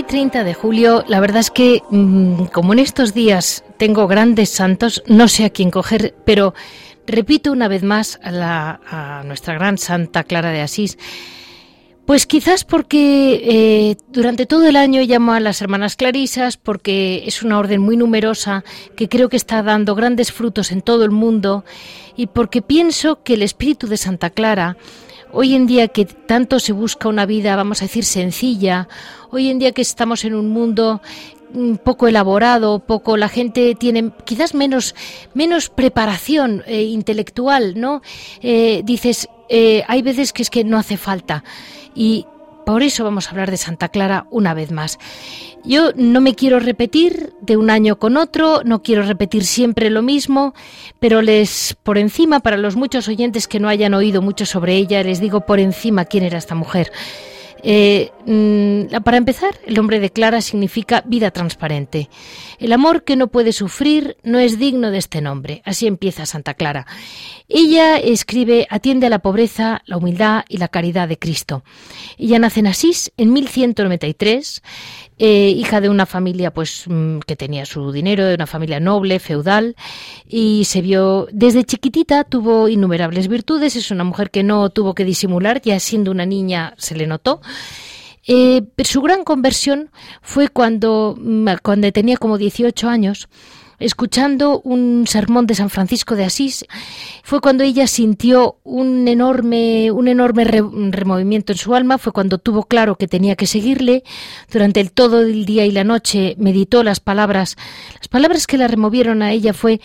Hoy 30 de julio, la verdad es que mm, como en estos días tengo grandes santos, no sé a quién coger, pero repito una vez más a, nuestra gran Santa Clara de Asís. Pues quizás porque eh, durante todo el año llamo a las hermanas clarisas, porque es una orden muy numerosa que creo que está dando grandes frutos en todo el mundo y porque pienso que el espíritu de Santa Clara Hoy en día que tanto se busca una vida, vamos a decir, sencilla, hoy en día que estamos en un mundo un poco elaborado, poco la gente tiene quizás menos menos preparación eh, intelectual, ¿no? Eh, dices eh, hay veces que es que no hace falta y por eso vamos a hablar de Santa Clara una vez más. Yo no me quiero repetir de un año con otro, no quiero repetir siempre lo mismo, pero les por encima, para los muchos oyentes que no hayan oído mucho sobre ella, les digo por encima quién era esta mujer. Eh, mm, para empezar, el nombre de Clara significa vida transparente. El amor que no puede sufrir no es digno de este nombre. Así empieza Santa Clara. Ella escribe, atiende a la pobreza, la humildad y la caridad de Cristo. Ella nace en Asís en 1193 eh, hija de una familia pues mm, que tenía su dinero, de una familia noble, feudal, y se vio desde chiquitita tuvo innumerables virtudes, es una mujer que no tuvo que disimular, ya siendo una niña se le notó. Eh, pero su gran conversión fue cuando, mm, cuando tenía como 18 años escuchando un sermón de San Francisco de Asís, fue cuando ella sintió un enorme, un enorme removimiento en su alma, fue cuando tuvo claro que tenía que seguirle. Durante el todo el día y la noche meditó las palabras, las palabras que la removieron a ella fue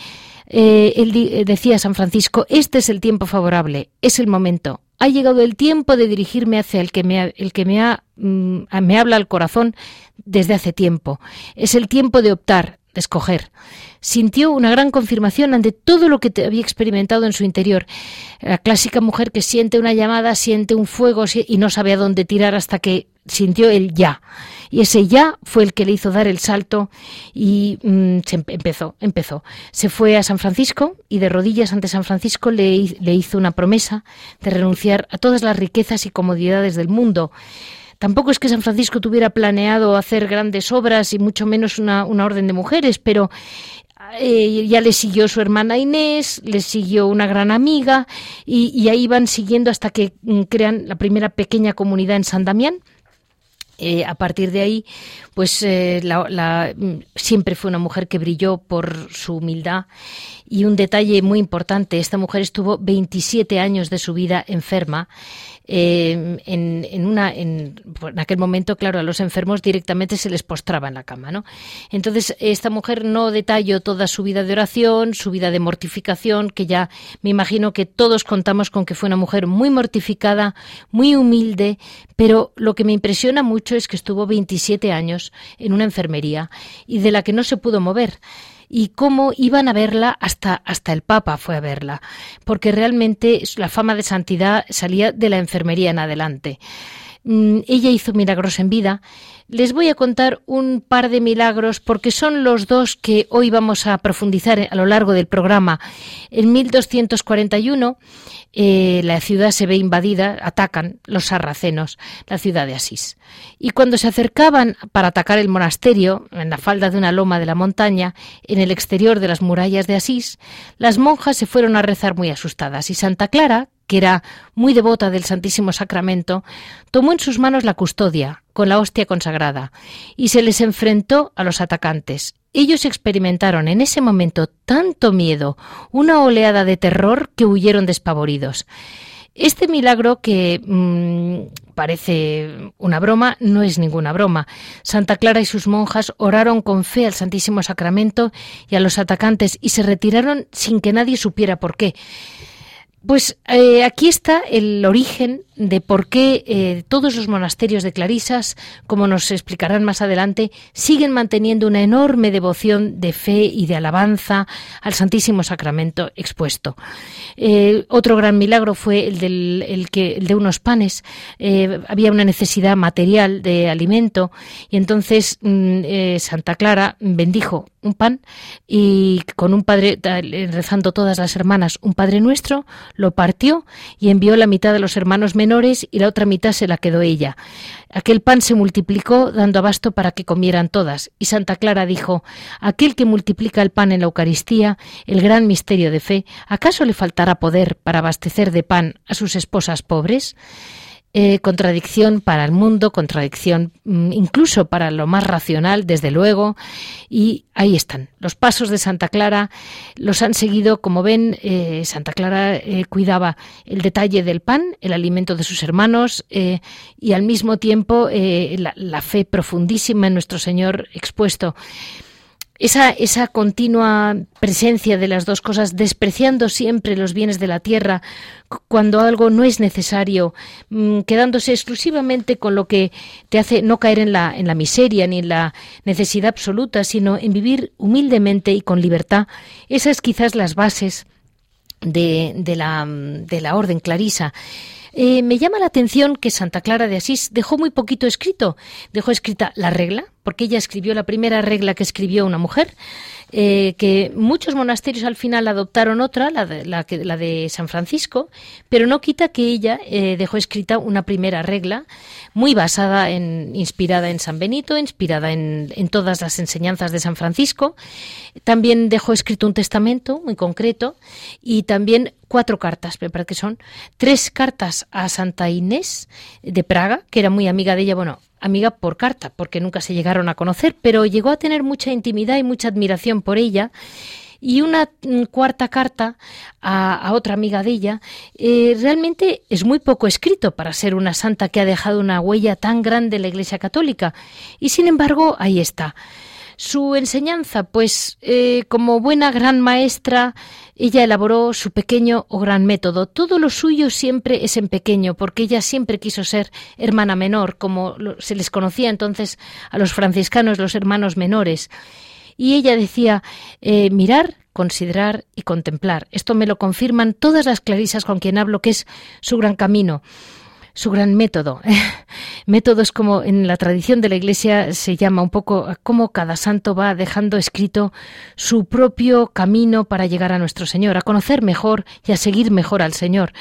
eh, él eh, decía San Francisco, este es el tiempo favorable, es el momento. Ha llegado el tiempo de dirigirme hacia el que me, el que me, ha, mm, me habla al corazón desde hace tiempo. Es el tiempo de optar, de escoger. Sintió una gran confirmación ante todo lo que había experimentado en su interior. La clásica mujer que siente una llamada, siente un fuego y no sabe a dónde tirar hasta que sintió el ya. Y ese ya fue el que le hizo dar el salto y mm, empezó, empezó. Se fue a San Francisco y de rodillas ante San Francisco le, le hizo una promesa de renunciar a todas las riquezas y comodidades del mundo Tampoco es que San Francisco tuviera planeado hacer grandes obras y mucho menos una, orden de mujeres, pero eh, ya le siguió su hermana Inés, le siguió una gran amiga y, ahí van siguiendo hasta que mm, crean la primera pequeña comunidad en San Damián. Eh, a partir de ahí, pues eh, mm, siempre fue una mujer que brilló por su humildad. Y un detalle muy importante, esta mujer estuvo 27 años de su vida enferma eh, en, una, en, aquel momento, claro, a los enfermos directamente se les postraba en la cama, ¿no? Entonces, esta mujer no detalló toda su vida de oración, su vida de mortificación, que ya me imagino que todos contamos con que fue una mujer muy mortificada, muy humilde, pero lo que me impresiona mucho es que estuvo 27 años en una enfermería y de la que no se pudo mover y cómo iban a verla hasta, hasta el Papa fue a verla, porque realmente la fama de santidad salía de la enfermería en adelante. Mm, ella hizo milagros en vida. Les voy a contar un par de milagros porque son los dos que hoy vamos a profundizar a lo largo del programa. En 1241 eh, la ciudad se ve invadida, atacan los sarracenos, la ciudad de Asís. Y cuando se acercaban para atacar el monasterio, en la falda de una loma de la montaña, en el exterior de las murallas de Asís, las monjas se fueron a rezar muy asustadas y Santa Clara, que era muy devota del Santísimo Sacramento, tomó en sus manos la custodia, con la hostia consagrada, y se les enfrentó a los atacantes. Ellos experimentaron en ese momento tanto miedo, una oleada de terror, que huyeron despavoridos. Este milagro que mm, parece una broma, no es ninguna broma. Santa Clara y sus monjas oraron con fe al Santísimo Sacramento y a los atacantes y se retiraron sin que nadie supiera por qué. Pues eh, aquí está el origen de por qué eh, todos los monasterios de Clarisas, como nos explicarán más adelante, siguen manteniendo una enorme devoción de fe y de alabanza al Santísimo Sacramento expuesto. Eh, otro gran milagro fue el, del, el que, el de unos panes. había una necesidad material de alimento y entonces mm, Santa Clara bendijo un pan y con un padre, rezando todas las hermanas, un Padre Nuestro, lo partió y envió la mitad a los hermanos menores y la otra mitad se la quedó ella. Aquel pan se multiplicó dando abasto para que comieran todas. Y Santa Clara dijo, aquel que multiplica el pan en la Eucaristía, el gran misterio de fe, ¿acaso le faltará poder para abastecer de pan a sus esposas pobres? Eh, contradicción para el mundo, contradicción mm, incluso para lo más racional, desde luego. Y ahí están. Los pasos de Santa Clara los han seguido, como ven, eh, Santa Clara eh, cuidaba el detalle del pan, el alimento de sus hermanos y al mismo tiempo la fe profundísima en nuestro Señor expuesto esa, esa continua presencia de las dos cosas, despreciando siempre los bienes de la tierra cuando algo no es necesario, mm, quedándose exclusivamente con lo que te hace no caer en la, en la miseria ni en la necesidad absoluta, sino en vivir humildemente y con libertad. Esas quizás las bases de, de, la, de la orden clarisa. Eh, me llama la atención que Santa Clara de Asís dejó muy poquito escrito. Dejó escrita la regla, porque ella escribió la primera regla que escribió una mujer, eh, que muchos monasterios al final adoptaron otra, la de, la, de San Francisco, pero no quita que ella eh, dejó escrita una primera regla muy basada en, inspirada en San Benito, inspirada en, en todas las enseñanzas de San Francisco. También dejó escrito un testamento muy concreto y también cuatro cartas, me parece que son tres cartas a Santa Inés de Praga, que era muy amiga de ella, bueno, amiga por carta, porque nunca se llegaron a conocer, pero llegó a tener mucha intimidad y mucha admiración por ella. Y una mm, cuarta carta a, otra amiga de ella, eh, realmente es muy poco escrito para ser una santa que ha dejado una huella tan grande en la Iglesia Católica. Y sin embargo, ahí está. Su enseñanza, pues eh, como buena gran maestra, ella elaboró su pequeño o gran método. Todo lo suyo siempre es en pequeño, porque ella siempre quiso ser hermana menor, como se les conocía entonces a los franciscanos los hermanos menores. Y ella decía, eh, mirar, considerar y contemplar. Esto me lo confirman todas las clarisas con quien hablo, que es su gran camino su gran método. método es como en la tradición de la Iglesia se llama un poco cómo cada santo va dejando escrito su propio camino para llegar a nuestro Señor, a conocer mejor y a seguir mejor al Señor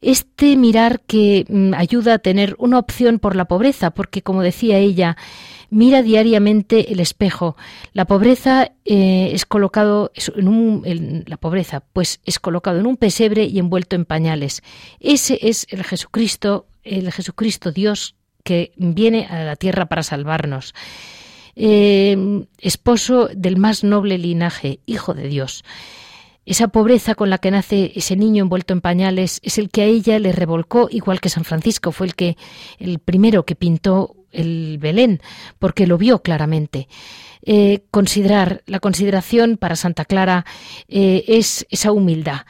este mirar que mm, ayuda a tener una opción por la pobreza, porque como decía ella, mira diariamente el espejo. La pobreza eh, es colocado en un, la pobreza, pues es colocado en un pesebre y envuelto en pañales. Ese es el Jesucristo, el Jesucristo Dios que viene a la tierra para salvarnos. Eh, esposo del más noble linaje, hijo de Dios. Esa pobreza con la que nace ese niño envuelto en pañales es el que a ella le revolcó, igual que San Francisco fue el que el primero que pintó el Belén, porque lo vio claramente. Eh, considerar la consideración para Santa Clara eh, es esa humildad.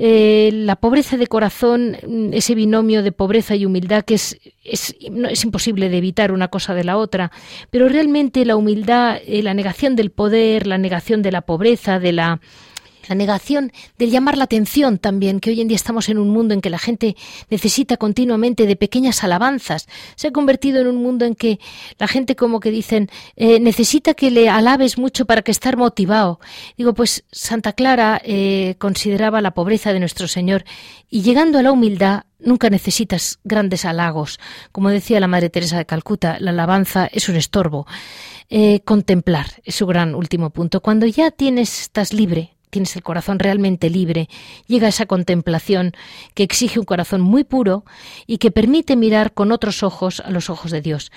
Eh, la pobreza de corazón, ese binomio de pobreza y humildad que es, es, es imposible de evitar una cosa de la otra, pero realmente la humildad, la negación del poder, la negación de la pobreza, de la la negación del llamar la atención también, que hoy en día estamos en un mundo en que la gente necesita continuamente de pequeñas alabanzas. Se ha convertido en un mundo en que la gente como que dicen, eh, necesita que le alabes mucho para que estar motivado. Digo, pues Santa Clara eh, consideraba la pobreza de nuestro Señor y llegando a la humildad Nunca necesitas grandes halagos. Como decía la Madre Teresa de Calcuta, la alabanza es un estorbo. Eh, contemplar es su gran último punto. Cuando ya tienes, estás libre, tienes el corazón realmente libre, llega a esa contemplación que exige un corazón muy puro y que permite mirar con otros ojos a los ojos de Dios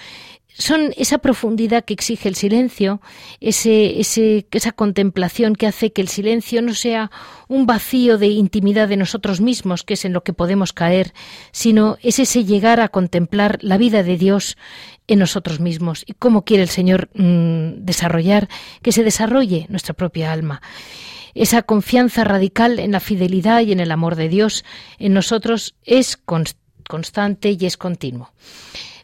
son esa profundidad que exige el silencio, ese, ese, esa contemplación que hace que el silencio no sea un vacío de intimidad de nosotros mismos, que es en lo que podemos caer, sino es ese llegar a contemplar la vida de Dios en nosotros mismos y cómo quiere el Señor mm, desarrollar, que se desarrolle nuestra propia alma. Esa confianza radical en la fidelidad y en el amor de Dios en nosotros es constante y es continuo.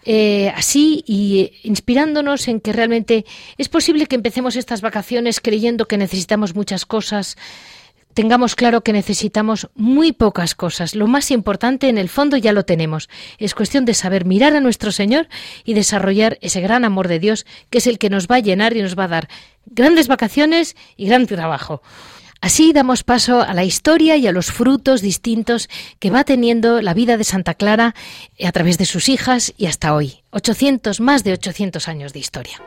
Eh, así y eh, inspirándonos en que realmente es posible que empecemos estas vacaciones creyendo que necesitamos muchas cosas, tengamos claro que necesitamos muy pocas cosas. Lo más importante en el fondo ya lo tenemos. Es cuestión de saber mirar a nuestro Señor y desarrollar ese gran amor de Dios que es el que nos va a llenar y nos va a dar grandes vacaciones y gran trabajo. Así damos paso a la historia y a los frutos distintos que va teniendo la vida de Santa Clara a través de sus hijas y hasta hoy. 800, más de 800 años de historia.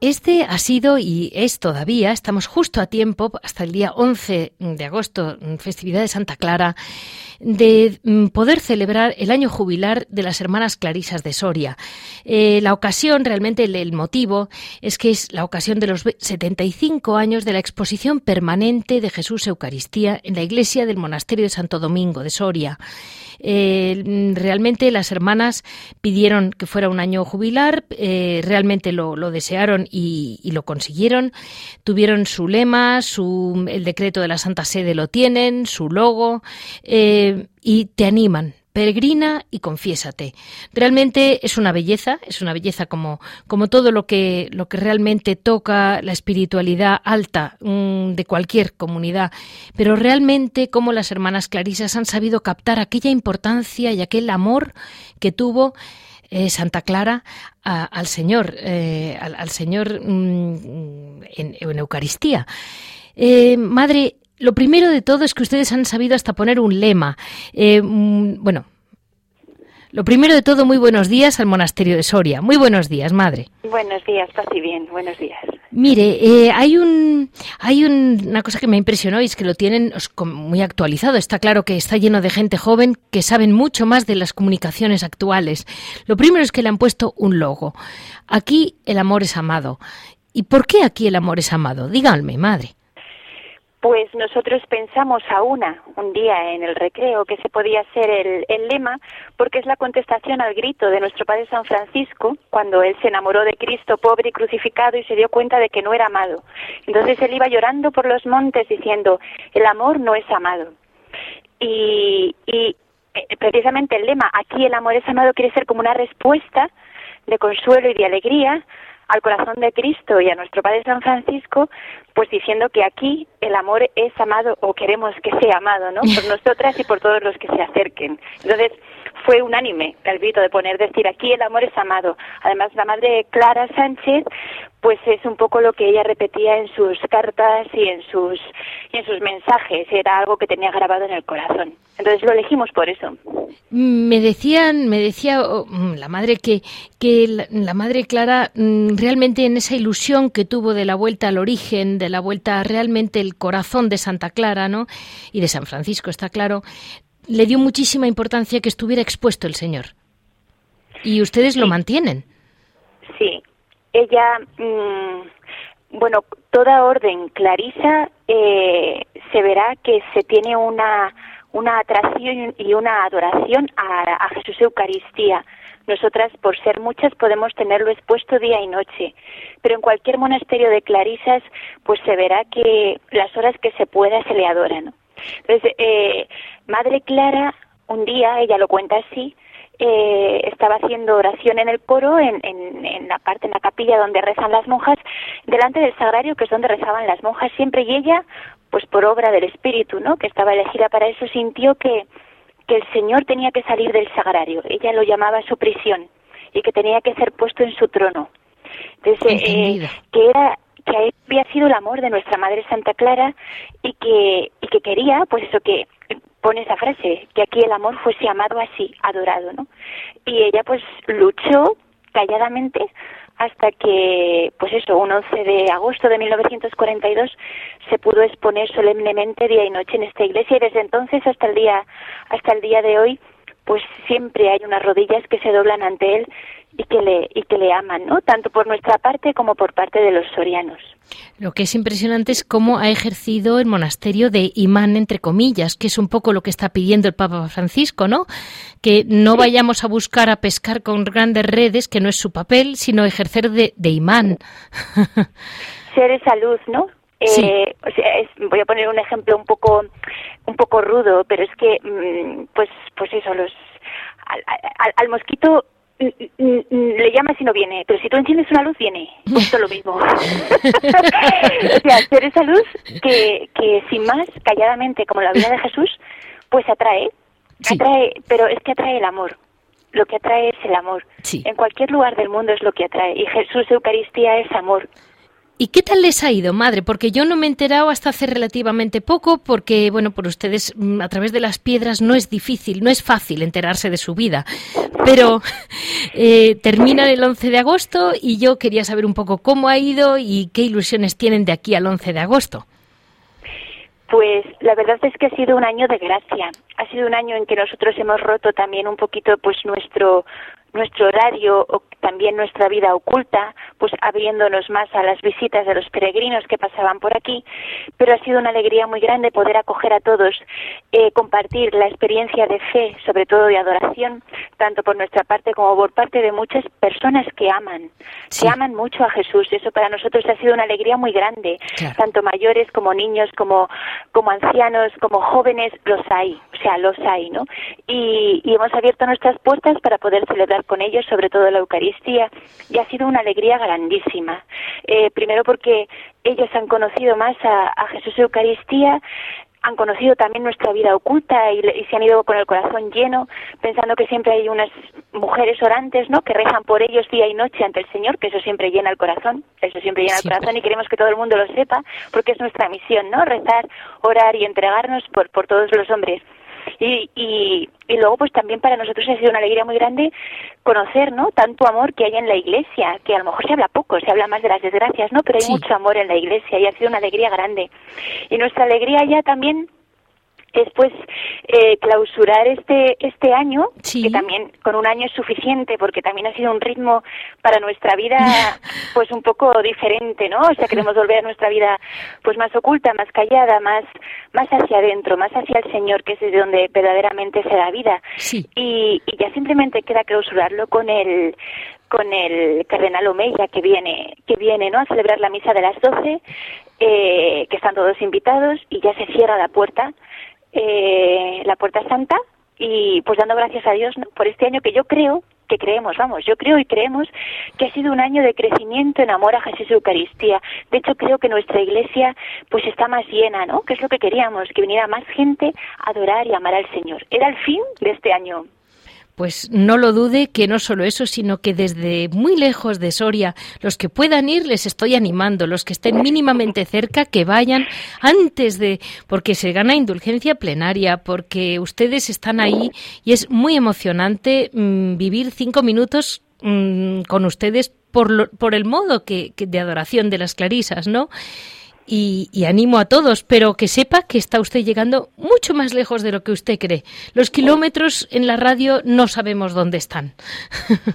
Este ha sido y es todavía, estamos justo a tiempo, hasta el día 11 de agosto, festividad de Santa Clara, de mm, poder celebrar el año jubilar de las hermanas clarisas de Soria. Eh, la ocasión, realmente el, motivo, es que es la ocasión de los 75 años de la exposición permanente de Jesús Eucaristía en la iglesia del monasterio de Santo Domingo de Soria. Eh, realmente las hermanas pidieron que fuera un año jubilar, eh, realmente lo, desearon y, lo consiguieron. Tuvieron su lema, su, el decreto de la Santa Sede lo tienen, su logo, y te animan peregrina y confiésate. Realmente es una belleza, es una belleza como, como todo lo que, lo que realmente toca la espiritualidad alta mm, de cualquier comunidad, pero realmente como las hermanas clarisas han sabido captar aquella importancia y aquel amor que tuvo eh, Santa Clara al Señor, eh, al, Señor mm, en, Eucaristía. Eh, madre, lo primero de todo es que ustedes han sabido hasta poner un lema. Eh, mm, bueno, lo primero de todo, muy buenos días al monasterio de Soria. Muy buenos días, madre. Buenos días, casi bien. Buenos días. Mire, eh, hay un, hay una cosa que me impresionó y es que lo tienen muy actualizado. Está claro que está lleno de gente joven que saben mucho más de las comunicaciones actuales. Lo primero es que le han puesto un logo. Aquí el amor es amado. ¿Y por qué aquí el amor es amado? Díganme, madre. Pues nosotros pensamos a una, un día en el recreo, que se podía ser el, el, lema, porque es la contestación al grito de nuestro Padre San Francisco, cuando él se enamoró de Cristo pobre y crucificado y se dio cuenta de que no era amado. Entonces él iba llorando por los montes diciendo, el amor no es amado. Y, y eh, precisamente el lema, aquí el amor es amado, quiere ser como una respuesta de consuelo y de alegría al corazón de Cristo y a nuestro Padre San Francisco, pues diciendo que aquí el amor es amado o queremos que sea amado, ¿no? Por nosotras y por todos los que se acerquen. Entonces, fue unánime el grito de poner decir aquí el amor es amado. Además, la madre Clara Sánchez, pues es un poco lo que ella repetía en sus cartas y en sus y en sus mensajes. Era algo que tenía grabado en el corazón. Entonces lo elegimos por eso. Me decían, me decía oh, mm, la madre que que la, madre Clara mm, realmente en esa ilusión que tuvo de la vuelta al origen, de la vuelta realmente el corazón de Santa Clara, ¿no? Y de San Francisco, está claro, le dio muchísima importancia que estuviera expuesto el Señor. Y ustedes lo mantienen. Sí, ella, mm, bueno, toda orden clarisa eh, se verá que se tiene una, una atracción y una adoración a, a Jesús Eucaristía. Nosotras, por ser muchas, podemos tenerlo expuesto día y noche, pero en cualquier monasterio de clarisas, pues se verá que las horas que se pueda se le adoran. Entonces, eh, Madre Clara, un día, ella lo cuenta así, eh, estaba haciendo oración en el coro, en, en, la parte, en la capilla donde rezan las monjas, delante del sagrario, que es donde rezaban las monjas siempre, y ella, pues por obra del Espíritu, ¿no?, que estaba elegida para eso, sintió que, que el Señor tenía que salir del sagrario, ella lo llamaba su prisión, y que tenía que ser puesto en su trono. Entonces, eh, que era que había sido el amor de nuestra Madre Santa Clara y que, y que quería, pues eso que pone esa frase, que aquí el amor fuese amado así, adorado, ¿no? Y ella pues luchó calladamente hasta que, pues eso, un 11 de agosto de 1942 se pudo exponer solemnemente día y noche en esta iglesia y desde entonces hasta el día, hasta el día de hoy, pues siempre hay unas rodillas que se doblan ante él y que le y que le aman, ¿no? Tanto por nuestra parte como por parte de los sorianos. Lo que es impresionante es cómo ha ejercido el monasterio de imán entre comillas, que es un poco lo que está pidiendo el Papa Francisco, ¿no? Que no vayamos a buscar a pescar con grandes redes, que no es su papel, sino ejercer de, imán. Ser esa luz, ¿no? Eh, o sea, voy a poner un ejemplo un poco un poco rudo, pero es que mm, pues pues eso los al mosquito le llamas y no viene, pero si tú enciendes una luz, viene. Justo lo mismo. o sea, hacer esa luz que, que sin más, calladamente, como la vida de Jesús, pues atrae. Atrae, pero es que atrae el amor. Lo que atrae es el amor. En cualquier lugar del mundo es lo que atrae. Y Jesús Eucaristía es amor. ¿Y qué tal les ha ido, madre? Porque yo no me he enterado hasta hace relativamente poco, porque, bueno, por ustedes mm, a través de las piedras no es difícil, no es fácil enterarse de su vida. Pero eh, termina el 11 de agosto y yo quería saber un poco cómo ha ido y qué ilusiones tienen de aquí al 11 de agosto. Pues la verdad es que ha sido un año de gracia. Ha sido un año en que nosotros hemos roto también un poquito pues nuestro nuestro horario o también nuestra vida oculta, pues abriéndonos más a las visitas de los peregrinos que pasaban por aquí, pero ha sido una alegría muy grande poder acoger a todos, eh, compartir la experiencia de fe, sobre todo de adoración, tanto por nuestra parte como por parte de muchas personas que aman, que aman mucho a Jesús. Eso para nosotros ha sido una alegría muy grande, tanto mayores como niños, como, como ancianos, como jóvenes, los hay, o sea, los hay, ¿no? Y, y hemos abierto nuestras puertas para poder celebrar con ellos, sobre todo la Eucaristía, y ha sido una alegría grandísima. Eh, primero porque ellos han conocido más a, Jesús Eucaristía, han conocido también nuestra vida oculta y, se han ido con el corazón lleno, pensando que siempre hay unas mujeres orantes, ¿no? Que rezan por ellos día y noche ante el Señor, que eso siempre llena el corazón, eso siempre llena el corazón y queremos que todo el mundo lo sepa, porque es nuestra misión, ¿no? Rezar, orar y entregarnos por, por todos los hombres. Y, y, y luego pues también para nosotros ha sido una alegría muy grande conocer no tanto amor que hay en la iglesia que a lo mejor se habla poco se habla más de las desgracias no pero hay mucho amor en la iglesia y ha sido una alegría grande. Y nuestra alegría ya también después eh, clausurar este este año que también con un año es suficiente porque también ha sido un ritmo para nuestra vida pues un poco diferente no o sea queremos volver a nuestra vida pues más oculta más callada más más hacia adentro más hacia el Señor que es desde donde verdaderamente se da vida. Y, y ya simplemente queda clausurarlo con el con el cardenal Omeya que viene que viene no a celebrar la misa de las doce eh, que están todos invitados y ya se cierra la puerta eh, la Puerta Santa y pues dando gracias a Dios por este año que yo creo que creemos, vamos, yo creo y creemos que ha sido un año de crecimiento en amor a Jesús y Eucaristía. De hecho, creo que nuestra iglesia pues está más llena, ¿no? Que es lo que queríamos, que viniera más gente a adorar y amar al Señor. Era el fin de este año. Pues no lo dude que no solo eso, sino que desde muy lejos de Soria, los que puedan ir les estoy animando, los que estén mínimamente cerca, que vayan antes de, porque se gana indulgencia plenaria, porque ustedes están ahí y es muy emocionante mm, vivir cinco minutos mm, con ustedes por, por el modo que, de adoración de las clarisas, ¿no? Y, animo a todos, pero que sepa que está usted llegando mucho más lejos de lo que usted cree. Los kilómetros en la radio no sabemos dónde están.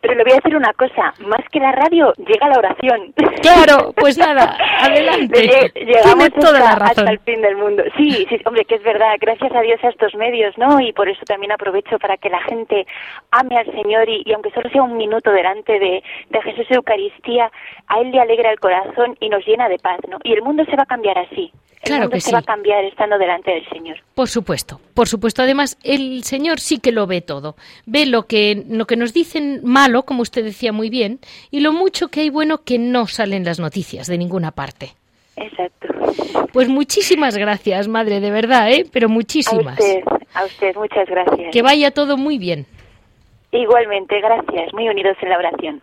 Pero le voy a decir una cosa, más que la radio, llega la oración. Claro, pues nada, adelante. Llegamos toda hasta, la razón. hasta el fin del mundo. Sí, sí, hombre, que es verdad, gracias a Dios a estos medios, ¿no? Y por eso también aprovecho para que la gente ame al Señor y, aunque solo sea un minuto delante de, de Jesús Eucaristía, a Él le alegra el corazón y nos llena de paz paz, ¿no? Y el mundo se va a cambiar así. El Claro mundo que se sí. va a cambiar estando delante del Señor. Por supuesto, por supuesto. Además, el Señor sí que lo ve todo. Ve lo que, lo que nos dicen malo, como usted decía muy bien, y lo mucho que hay bueno que no sale en las noticias de ninguna parte. Exacto. Pues muchísimas gracias, madre, de verdad, ¿eh? Pero A muchísimas. usted, a usted, muchas gracias. Que vaya todo muy bien. Igualmente, gracias. Muy unidos en la oración.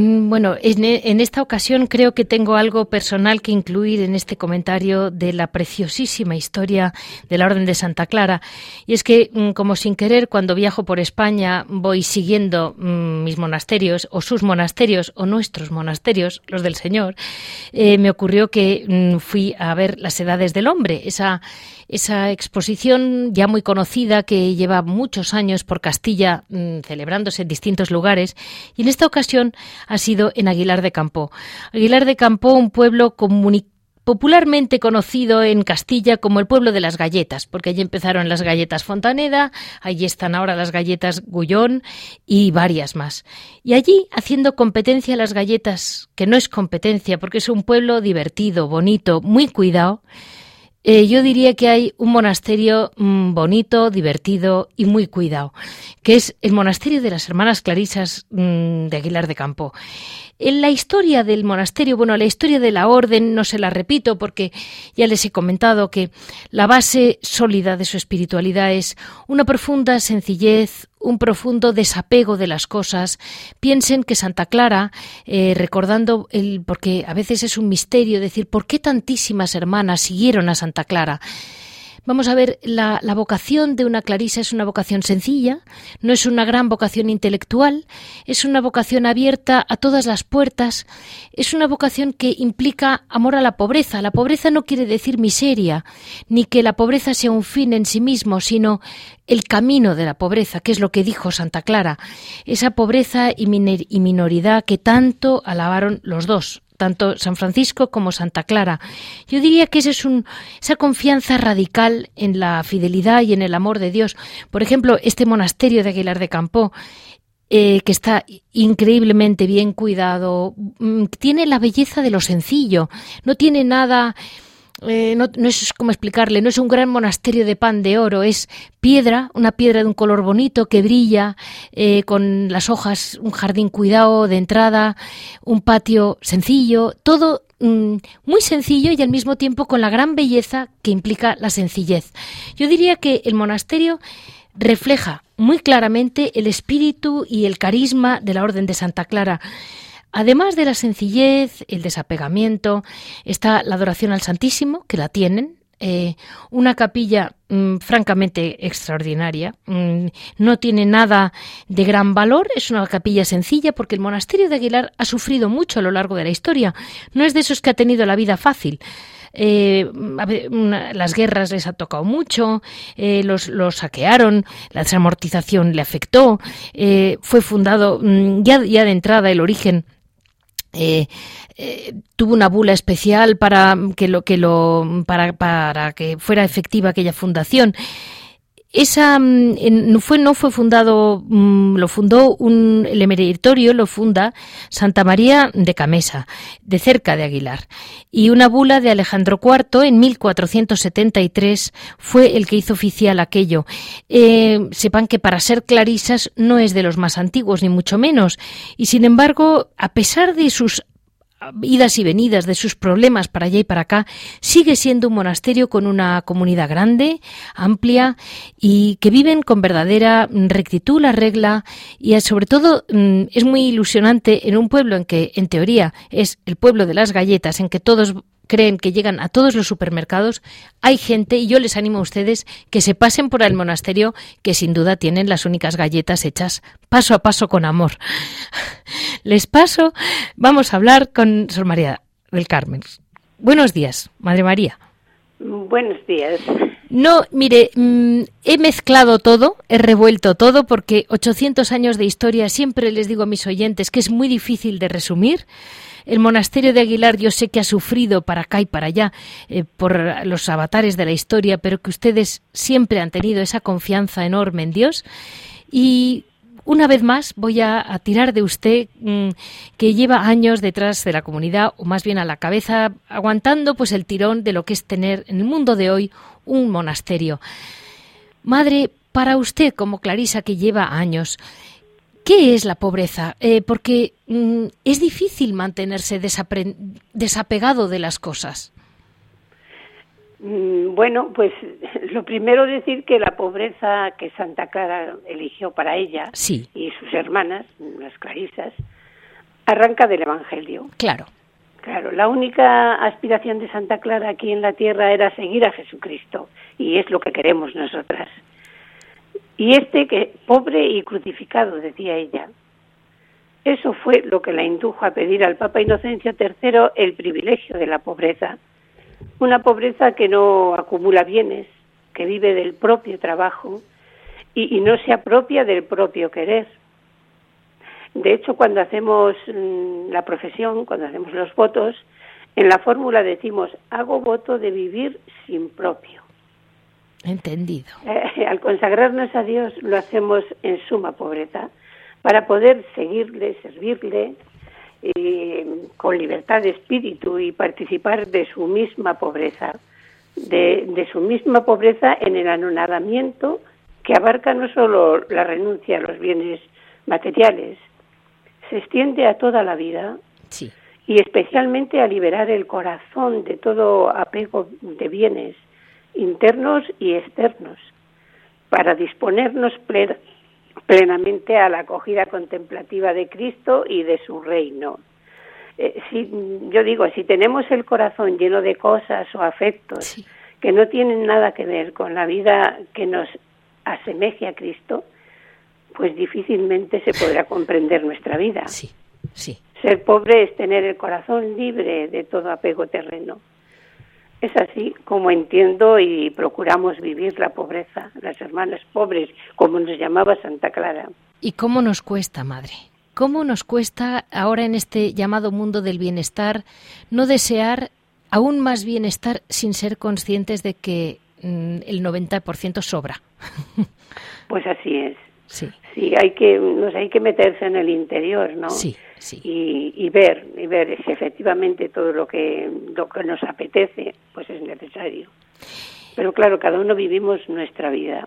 Bueno, en, e- en esta ocasión creo que tengo algo personal que incluir en este comentario de la preciosísima historia de la Orden de Santa Clara. Y es que, mm, como sin querer, cuando viajo por España voy siguiendo mm, mis monasterios o sus monasterios o nuestros monasterios, los del Señor, eh, me ocurrió que mm, fui a ver las edades del hombre, esa, esa exposición ya muy conocida que lleva muchos años por Castilla mm, celebrándose en distintos lugares y en esta ocasión ha sido en Aguilar de Campo. Aguilar de Campo, un pueblo popularmente conocido en Castilla como el pueblo de las galletas, porque allí empezaron las galletas Fontaneda, allí están ahora las galletas Gullón y varias más. Y allí, haciendo competencia a las galletas, que no es competencia, porque es un pueblo divertido, bonito, muy cuidado, eh, yo diría que hay un monasterio mm, bonito, divertido y muy cuidado, que es el monasterio de las Hermanas Clarisas mm, de Aguilar de Campo. En la historia del monasterio, bueno, la historia de la orden no se la repito porque ya les he comentado que la base sólida de su espiritualidad es una profunda sencillez, un profundo desapego de las cosas. Piensen que Santa Clara, eh, recordando el, porque a veces es un misterio decir por qué tantísimas hermanas siguieron a Santa Clara. Vamos a ver, la, vocación de una clarisa es una vocación sencilla, no es una gran vocación intelectual, es una vocación abierta a todas las puertas, es una vocación que implica amor a la pobreza. La pobreza no quiere decir miseria, ni que la pobreza sea un fin en sí mismo, sino el camino de la pobreza, que es lo que dijo Santa Clara, esa pobreza y, y minoridad que tanto alabaron los dos, tanto San Francisco como Santa Clara. Yo diría que esa es un, esa confianza radical en la fidelidad y en el amor de Dios. Por ejemplo, este monasterio de Aguilar de Campo, eh, que está increíblemente bien cuidado, tiene la belleza de lo sencillo, no tiene nada. Eh, no, no, es como explicarle, no es un gran monasterio de pan de oro, es piedra, una piedra de un color bonito que brilla, eh, con las hojas, un jardín cuidado de entrada, un patio sencillo, todo mm, muy sencillo y al mismo tiempo con la gran belleza que implica la sencillez. Yo diría que el monasterio refleja muy claramente el espíritu y el carisma de la Orden de Santa Clara. Además de la sencillez, el desapegamiento, está la adoración al Santísimo, que la tienen, eh, una capilla mmm, francamente extraordinaria. Mm, no tiene nada de gran valor, es una capilla sencilla porque el monasterio de Aguilar ha sufrido mucho a lo largo de la historia. No es de esos que ha tenido la vida fácil. Eh, las guerras les ha tocado mucho, eh, los, los, saquearon, la desamortización le afectó, fue fundado mm, ya, ya de entrada el origen eh, eh, tuvo una bula especial para que lo que lo para, para que fuera efectiva aquella fundación. Esa no fue no fue fundado lo fundó un el emeritorio lo funda Santa María de Camesa de cerca de Aguilar y una bula de Alejandro IV en 1473 fue el que hizo oficial aquello. Eh, sepan que para ser clarisas no es de los más antiguos ni mucho menos y sin embargo a pesar de sus idas y venidas de sus problemas para allá y para acá, sigue siendo un monasterio con una comunidad grande, amplia y que viven con verdadera rectitud la regla y sobre todo es muy ilusionante en un pueblo en que en teoría es el pueblo de las galletas, en que todos creen que llegan a todos los supermercados, hay gente, y yo les animo a ustedes, que se pasen por el monasterio, que sin duda tienen las únicas galletas hechas paso a paso con amor. Les paso, vamos a hablar con Sor María del Carmen. Buenos días, Madre María. Buenos días. No, mire, mm, he mezclado todo, he revuelto todo, porque 800 años de historia siempre les digo a mis oyentes que es muy difícil de resumir. El monasterio de Aguilar yo sé que ha sufrido para acá y para allá eh, por los avatares de la historia, pero que ustedes siempre han tenido esa confianza enorme en Dios. Y una vez más voy a, tirar de usted mm, que lleva años detrás de la comunidad o más bien a la cabeza aguantando pues el tirón de lo que es tener en el mundo de hoy un monasterio. Madre, para usted como Clarisa que lleva años, ¿qué es la pobreza? Eh, porque mm, es difícil mantenerse desapegado de las cosas. Mm, bueno, pues lo primero decir que la pobreza que Santa Clara eligió para ella y sus hermanas, las clarisas, arranca del Evangelio. Claro. Claro, la única aspiración de Santa Clara aquí en la tierra era seguir a Jesucristo y es lo que queremos nosotras. Y este que pobre y crucificado, decía ella. Eso fue lo que la indujo a pedir al Papa Inocencio III el privilegio de la pobreza una pobreza que no acumula bienes, que vive del propio trabajo y, no se apropia del propio querer. De hecho, cuando hacemos mm, la profesión, cuando hacemos los votos, en la fórmula decimos, hago voto de vivir sin propio. Entendido. Eh, al consagrarnos a Dios lo hacemos en suma pobreza, para poder seguirle, servirle, con libertad de espíritu y participar de su misma pobreza, de, su misma pobreza en el anonadamiento que abarca no solo la renuncia a los bienes materiales, se extiende a toda la vida y especialmente a liberar el corazón de todo apego de bienes internos y externos para disponernos plenamente a la acogida contemplativa de Cristo y de su reino. Eh, si, yo digo, si tenemos el corazón lleno de cosas o afectos que no tienen nada que ver con la vida que nos asemeje a Cristo, pues difícilmente se podrá comprender nuestra vida. Sí, sí. Ser pobre es tener el corazón libre de todo apego terreno. Es así como entiendo y procuramos vivir la pobreza, las hermanas pobres, como nos llamaba Santa Clara. ¿Y cómo nos cuesta, madre? ¿Cómo nos cuesta ahora en este llamado mundo del bienestar no desear aún más bienestar sin ser conscientes de que mm, el 90% sobra? Pues así es. Sí. Sí, hay que, nos hay que meterse en el interior, ¿no? Sí, sí. Y, ver, y ver si efectivamente todo lo que, lo que nos apetece, pues es necesario. Pero claro, cada uno vivimos nuestra vida.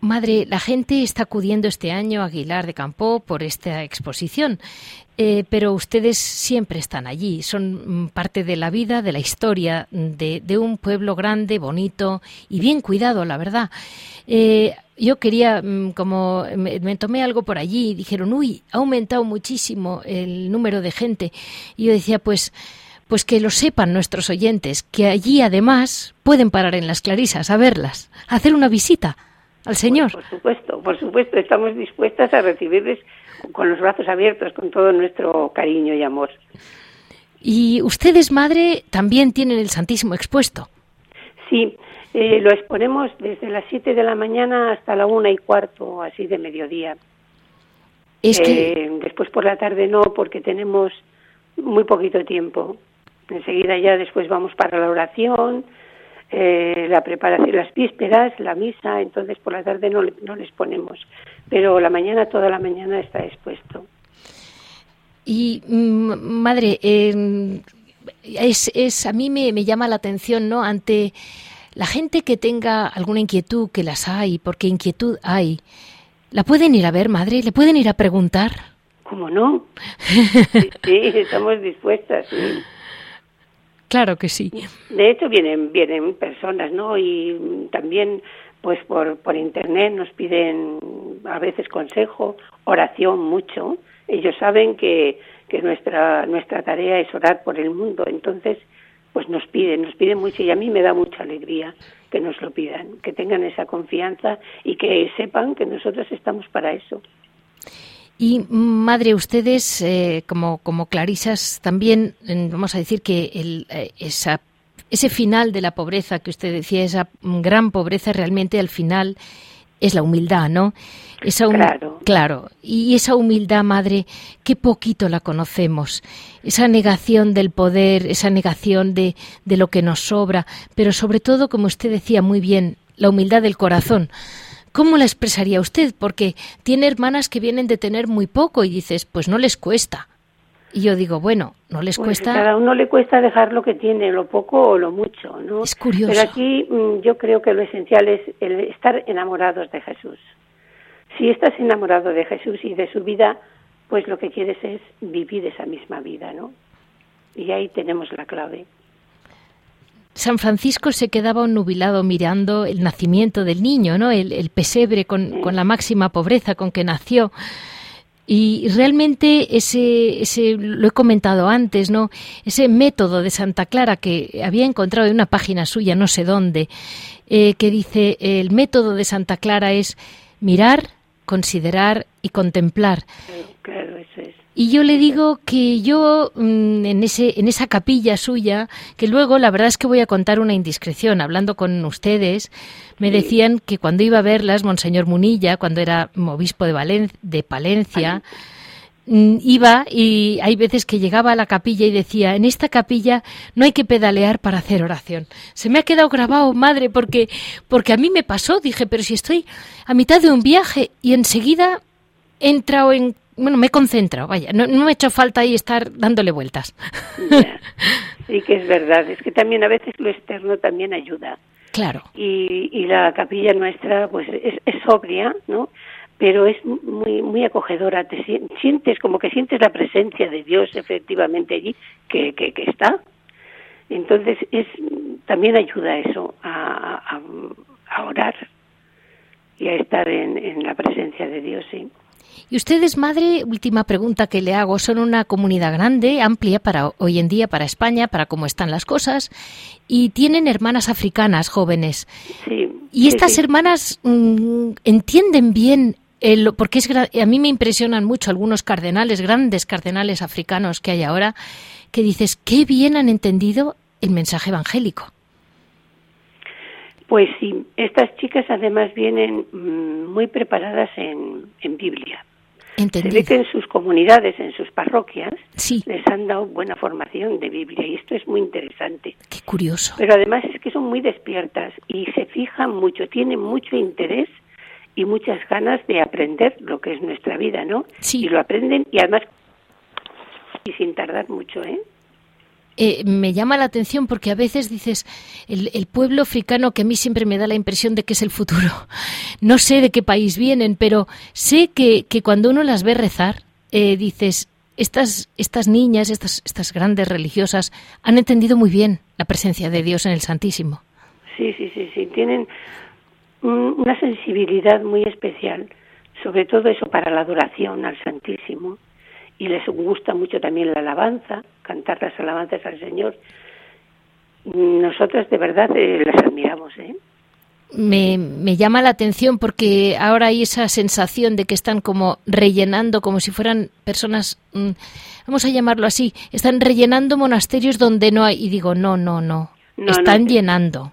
Madre, la gente está acudiendo este año a Aguilar de Campo por esta exposición, eh, pero ustedes siempre están allí, son mm, parte de la vida, de la historia de, un pueblo grande, bonito y bien cuidado, la verdad. Eh, yo quería, mm, como me, tomé algo por allí y dijeron, uy, ha aumentado muchísimo el número de gente. Y yo decía, pues, pues que lo sepan nuestros oyentes, que allí además pueden parar en las clarisas a verlas, a hacer una visita al Señor. por supuesto, por supuesto, estamos dispuestas a recibirles con los brazos abiertos, con todo nuestro cariño y amor. Y ustedes, madre, también tienen el Santísimo expuesto. Sí, eh, lo exponemos desde las 7 de la mañana hasta la una y cuarto, así de mediodía. Es que... Eh, después por la tarde no, porque tenemos muy poquito tiempo. Enseguida ya después vamos para la oración, eh, la preparación, las vísperas, la misa, entonces por la tarde no, no les ponemos. Pero la mañana, toda la mañana está expuesto. Y, mm, madre, es, es, a mí me, me llama la atención, ¿no? Ante la gente que tenga alguna inquietud, que las hay, porque inquietud hay, ¿la pueden ir a ver, madre? ¿Le pueden ir a preguntar? ¿Cómo no? Sí, estamos dispuestas. Claro que sí. De hecho, vienen, vienen personas, ¿no? Y también, pues por, por internet nos piden a veces consejo, oración mucho. Ellos saben que, que nuestra, nuestra tarea es orar por el mundo. Entonces, pues nos piden, nos piden mucho y a mí me da mucha alegría que nos lo pidan, que tengan esa confianza y que sepan que nosotros estamos para eso. Y madre, ustedes eh, como, como clarisas también, vamos a decir que el, eh, esa ese final de la pobreza que usted decía, esa gran pobreza realmente al final es la humildad, ¿no? Esa claro. Claro. Y esa humildad, madre, qué poquito la conocemos. Esa negación del poder, esa negación de, de lo que nos sobra, pero sobre todo, como usted decía muy bien, la humildad del corazón. ¿Cómo la expresaría usted? Porque tiene hermanas que vienen de tener muy poco y dices, pues no les cuesta. Y yo digo, bueno, no les Pues cuesta. Cada uno le cuesta dejar lo que tiene, lo poco o lo mucho, ¿no? Es curioso. Pero aquí mm, yo creo que lo esencial es el estar enamorados de Jesús. Si estás enamorado de Jesús y de su vida, pues lo que quieres es vivir esa misma vida, ¿no? Y ahí tenemos la clave. San Francisco se quedaba nubilado mirando el nacimiento del niño, ¿no? El, pesebre con, con la máxima pobreza con que nació. Y realmente ese, ese, lo he comentado antes, ¿no? Ese método de Santa Clara que había encontrado en una página suya, no sé dónde, eh, que dice el método de Santa Clara es mirar, considerar y contemplar. Y yo le digo que yo mm, en ese en esa capilla suya, que luego la verdad es que voy a contar una indiscreción, hablando con ustedes, me decían que cuando iba a verlas Monseñor Munilla, cuando era obispo de Valen de Palencia, mm, iba y hay veces que llegaba a la capilla y decía, en esta capilla no hay que pedalear para hacer oración. Se me ha quedado grabado, madre, porque porque a mí me pasó, dije, pero si estoy a mitad de un viaje y enseguida he entrado en bueno, me he concentrado, vaya, no, no me ha hecho falta ahí estar dándole vueltas. Ya. Sí que es verdad, es que también a veces lo externo también ayuda. Claro. Y, y la capilla nuestra pues es, es sobria, ¿no? Pero es muy muy acogedora, te sien- sientes como que sientes la presencia de Dios efectivamente allí, que, que, que está. Entonces es también ayuda eso a, a, a orar y a estar en, en la presencia de Dios, sí. Y ustedes, madre, última pregunta que le hago, son una comunidad grande, amplia para hoy en día, para España, para cómo están las cosas, y tienen hermanas africanas jóvenes. Sí, Y sí, estas sí. hermanas mm, entienden bien, el, porque es, a mí me impresionan mucho algunos cardenales, grandes cardenales africanos que hay ahora, que dices, qué bien han entendido el mensaje evangélico. Pues sí, estas chicas además vienen mm, muy preparadas en, en Biblia. Se ve que en sus comunidades, en sus parroquias, Sí, les han dado buena formación de Biblia y esto es muy interesante. qué curioso. Pero además es que son muy despiertas y se fijan mucho, tienen mucho interés y muchas ganas de aprender lo que es nuestra vida, ¿no? Sí. Y lo aprenden y además y sin tardar mucho, ¿eh? Eh, me llama la atención porque a veces dices, el, pueblo africano que a mí siempre me da la impresión de que es el futuro. No sé de qué país vienen, pero sé que, que cuando uno las ve rezar, eh, dices, estas, estas niñas, estas, estas grandes religiosas, han entendido muy bien la presencia de Dios en el Santísimo. Sí, sí, sí, sí. Tienen un- una sensibilidad muy especial, sobre todo eso para la adoración al Santísimo. Y les gusta mucho también la alabanza, cantar las alabanzas al Señor. Nosotros de verdad eh, las admiramos, ¿eh? Me, me llama la atención porque ahora hay esa sensación de que están como rellenando, como si fueran personas, mm, vamos a llamarlo así, están rellenando monasterios donde no hay. Y digo, no, no, no. No, están no, llenando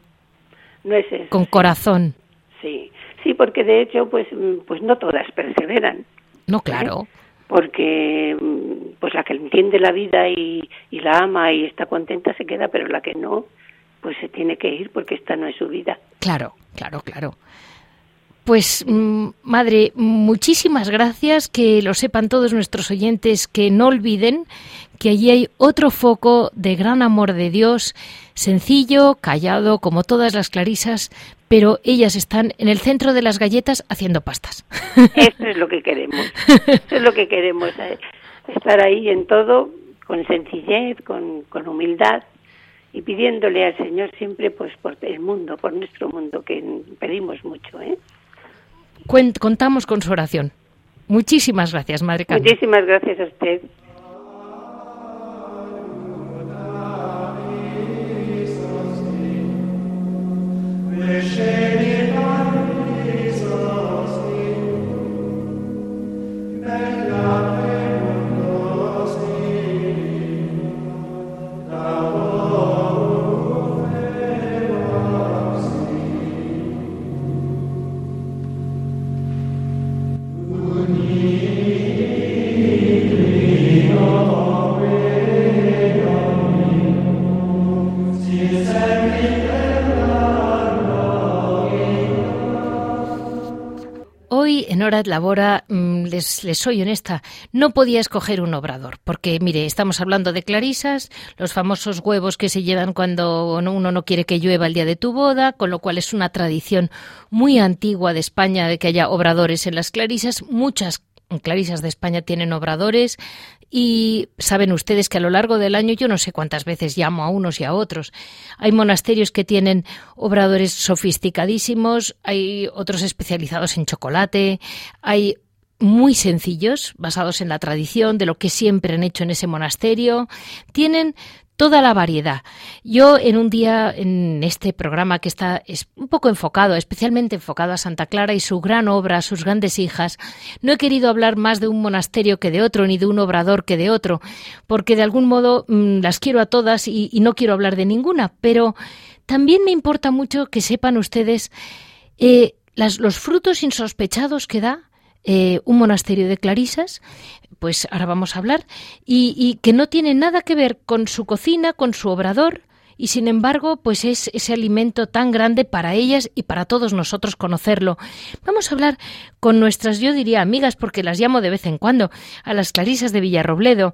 No es eso. con corazón. Sí, sí, porque de hecho, pues, mm, pues no todas perseveran. No, claro. Porque mm, pues la que entiende la vida y, y la ama y está contenta se queda, pero la que no, pues se tiene que ir porque esta no es su vida. Claro, claro, claro. Pues, mm, madre, muchísimas gracias, que lo sepan todos nuestros oyentes, que no olviden que allí hay otro foco de gran amor de Dios, sencillo, callado, como todas las clarisas, pero ellas están en el centro de las galletas haciendo pastas. Eso es lo que queremos. Eso es lo que queremos, eh, estar ahí en todo con sencillez, con, con humildad y pidiéndole al Señor siempre pues por el mundo, por nuestro mundo, que pedimos mucho. ¿eh? Cuen- Contamos con su oración. Muchísimas gracias, Madre Carmen. Muchísimas gracias a usted. Meshele En Hora de Labora, mm, les, les soy honesta, no podía escoger un obrador, porque mire, estamos hablando de clarisas, los famosos huevos que se llevan cuando uno no quiere que llueva el día de tu boda, con lo cual es una tradición muy antigua de España de que haya obradores en las clarisas. Muchas clarisas de España tienen obradores y saben ustedes que a lo largo del año yo no sé cuántas veces llamo a unos y a otros. Hay monasterios que tienen obradores sofisticadísimos, hay otros especializados en chocolate, hay muy sencillos, basados en la tradición de lo que siempre han hecho en ese monasterio. Tienen toda la variedad. Yo en un día en este programa que está es un poco enfocado, especialmente enfocado a Santa Clara y su gran obra, sus grandes hijas, no he querido hablar más de un monasterio que de otro, ni de un obrador que de otro, porque de algún modo mm, las quiero a todas y, no quiero hablar de ninguna, pero también me importa mucho que sepan ustedes eh, los frutos insospechados que da eh, un monasterio de clarisas, pues ahora vamos a hablar, y, que no tiene nada que ver con su cocina, con su obrador, y sin embargo, pues es ese alimento tan grande para ellas y para todos nosotros conocerlo. Vamos a hablar con nuestras, yo diría, amigas, porque las llamo de vez en cuando, a las Clarisas de Villarrobledo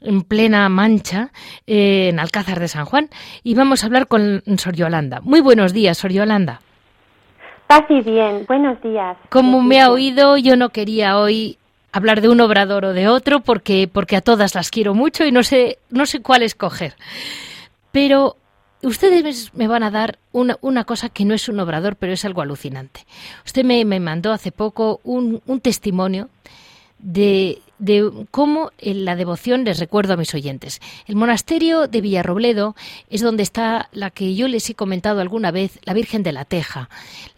en plena mancha eh, en Alcázar de San Juan y vamos a hablar con Sor Yolanda. Muy buenos días, Sor Yolanda. Paz bien, buenos días. Como me ha oído, yo no quería hoy hablar de un obrador o de otro porque, porque a todas las quiero mucho y no sé, no sé cuál escoger. Pero ustedes me van a dar una, una, cosa que no es un obrador, pero es algo alucinante. Usted me, me mandó hace poco un, un testimonio de, de cómo en la devoción les recuerdo a mis oyentes. El monasterio de Villarrobledo es donde está la que yo les he comentado alguna vez, la Virgen de la Teja.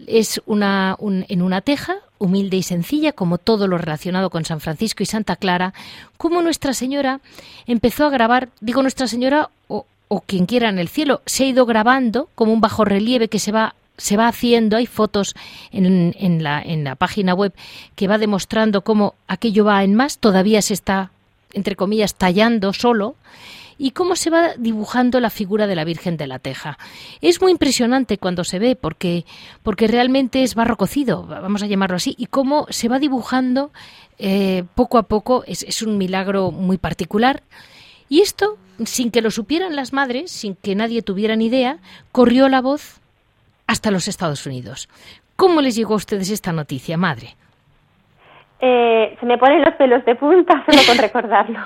Es una, en una teja humilde y sencilla, como todo lo relacionado con San Francisco y Santa Clara, como Nuestra Señora empezó a grabar, digo Nuestra Señora o, quien quiera en el cielo, se ha ido grabando como un bajo relieve que se va se va haciendo, hay fotos en, en, la, en la página web que va demostrando cómo aquello va en más, todavía se está, entre comillas, tallando solo, y cómo se va dibujando la figura de la Virgen de la Teja. Es muy impresionante cuando se ve, porque, porque realmente es barro cocido, vamos a llamarlo así, y cómo se va dibujando eh, poco a poco, es, es un milagro muy particular. Y esto, sin que lo supieran las madres, sin que nadie tuviera ni idea, corrió la voz hasta los Estados Unidos. ¿Cómo les llegó a ustedes esta noticia, madre? Eh, se me ponen los pelos de punta solo con recordarlo.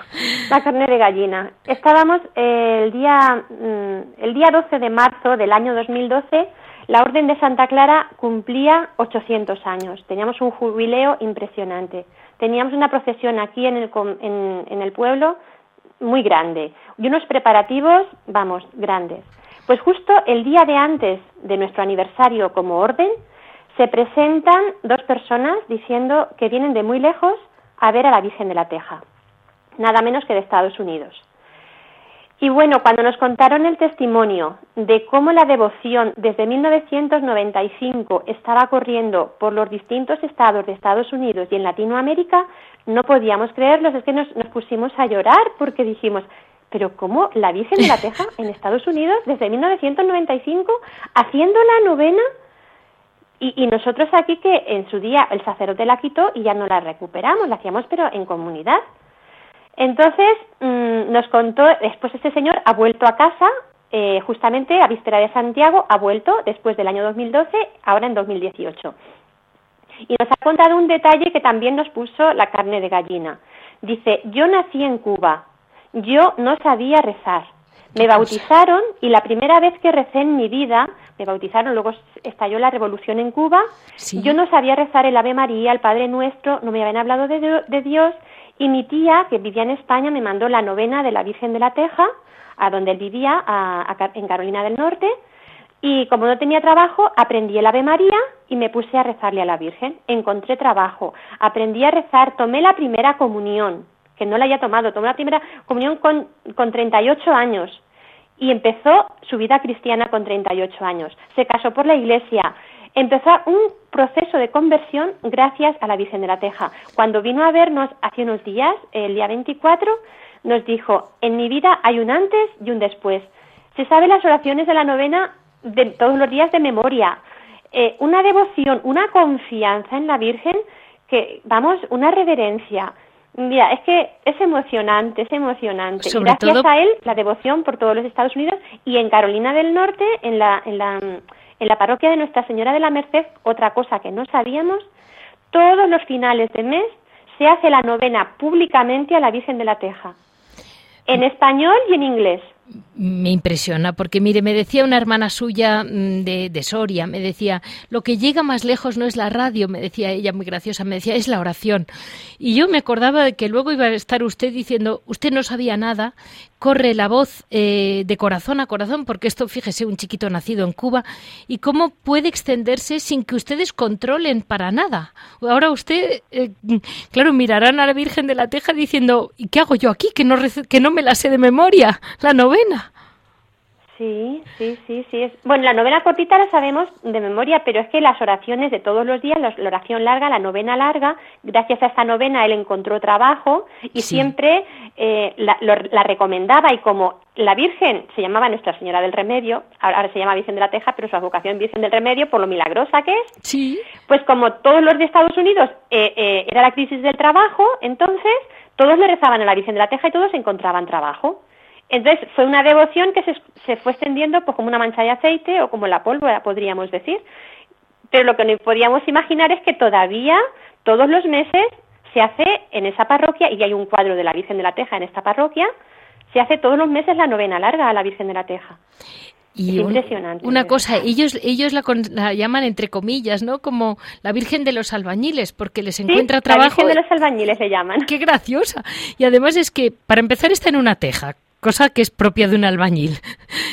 La carne de gallina. Estábamos eh, el día mm, el día 12 de marzo del año 2012. La Orden de Santa Clara cumplía 800 años. Teníamos un jubileo impresionante. Teníamos una procesión aquí en el, en el pueblo muy grande y unos preparativos, vamos, grandes. Pues justo el día de antes de nuestro aniversario como orden, se presentan dos personas diciendo que vienen de muy lejos a ver a la Virgen de la Teja, nada menos que de Estados Unidos. Y bueno, cuando nos contaron el testimonio de cómo la devoción desde 1995 estaba corriendo por los distintos estados de Estados Unidos y en Latinoamérica, no podíamos creerlos, es que nos, nos pusimos a llorar porque dijimos, pero ¿cómo la Virgen de la Teja en Estados Unidos desde 1995 haciendo la novena y, nosotros aquí que en su día el sacerdote la quitó y ya no la recuperamos, la hacíamos pero en comunidad. Entonces mm, nos contó, después este señor ha vuelto a casa, eh, justamente a Víspera de Santiago, ha vuelto después del año 2012, ahora en 2018. Y nos ha contado un detalle que también nos puso la carne de gallina. Dice, yo nací en Cuba, yo no sabía rezar. Me bautizaron y la primera vez que recé en mi vida, me bautizaron, luego estalló la revolución en Cuba, yo no sabía rezar el Ave María, el Padre Nuestro, no me habían hablado de, Dios y mi tía, que vivía en España, me mandó la novena de la Virgen de la Teja, a donde él vivía, en Carolina del Norte, y como no tenía trabajo, aprendí el Ave María y me puse a rezarle a la Virgen. Encontré trabajo, aprendí a rezar, tomé la primera comunión, que no la haya tomado, tomó la primera comunión con, con 38 años y empezó su vida cristiana con 38 años. Se casó por la iglesia, empezó un proceso de conversión gracias a la Virgen de la Teja. Cuando vino a vernos hace unos días, el día 24, nos dijo, en mi vida hay un antes y un después. Se sabe las oraciones de la novena de todos los días de memoria. Eh, una devoción, una confianza en la Virgen que, vamos, una reverencia. Mira, es que es emocionante, es emocionante. Sobre Gracias todo- a él, la devoción por todos los Estados Unidos y en Carolina del Norte, en la, en la, en la parroquia de Nuestra Señora de la Merced, otra cosa que no sabíamos, todos los finales de mes se hace la novena públicamente a la Virgen de la Teja, en español y en inglés. Me impresiona, porque mire, me decía una hermana suya mm, de, de Soria, me decía, lo que llega más lejos no es la radio, me decía ella muy graciosa, me decía, es la oración. Y yo me acordaba de que luego iba a estar usted diciendo, usted no sabía nada, corre la voz eh, de corazón a corazón, porque esto, fíjese, un chiquito nacido en Cuba, y cómo puede extenderse sin que ustedes controlen para nada. Ahora usted, eh, claro, mirarán a la Virgen de la Teja diciendo, ¿y qué hago yo aquí? Que no, que no me la sé de memoria, la novena. Sí, sí, sí, sí. Bueno, la novena cortita la sabemos de memoria, pero es que las oraciones de todos los días, la oración larga, la novena larga, gracias a esta novena él encontró trabajo y Sí. siempre eh, la, lo- la recomendaba y como la Virgen se llamaba Nuestra Señora del Remedio, ahora, ahora se llama Virgen de la Teja, pero su vocación Virgen del Remedio por lo milagrosa que es, Sí. pues como todos los de Estados Unidos eh, eh, era la crisis del trabajo, entonces todos le rezaban a la Virgen de la Teja y todos encontraban trabajo. Entonces fue una devoción que se, se fue extendiendo pues como una mancha de aceite o como la pólvora, podríamos decir. Pero lo que no podíamos imaginar es que todavía todos los meses se hace en esa parroquia, y hay un cuadro de la Virgen de la Teja en esta parroquia, se hace todos los meses la novena larga a la Virgen de la Teja. Y Es un- impresionante, una cosa, ellos ellos la, con- la llaman entre comillas, ¿no? Como la Virgen de los albañiles, porque les encuentra Sí, trabajo. La Virgen de los albañiles le llaman. Qué graciosa. Y además es que, para empezar, está en una teja, cosa que es propia de un albañil.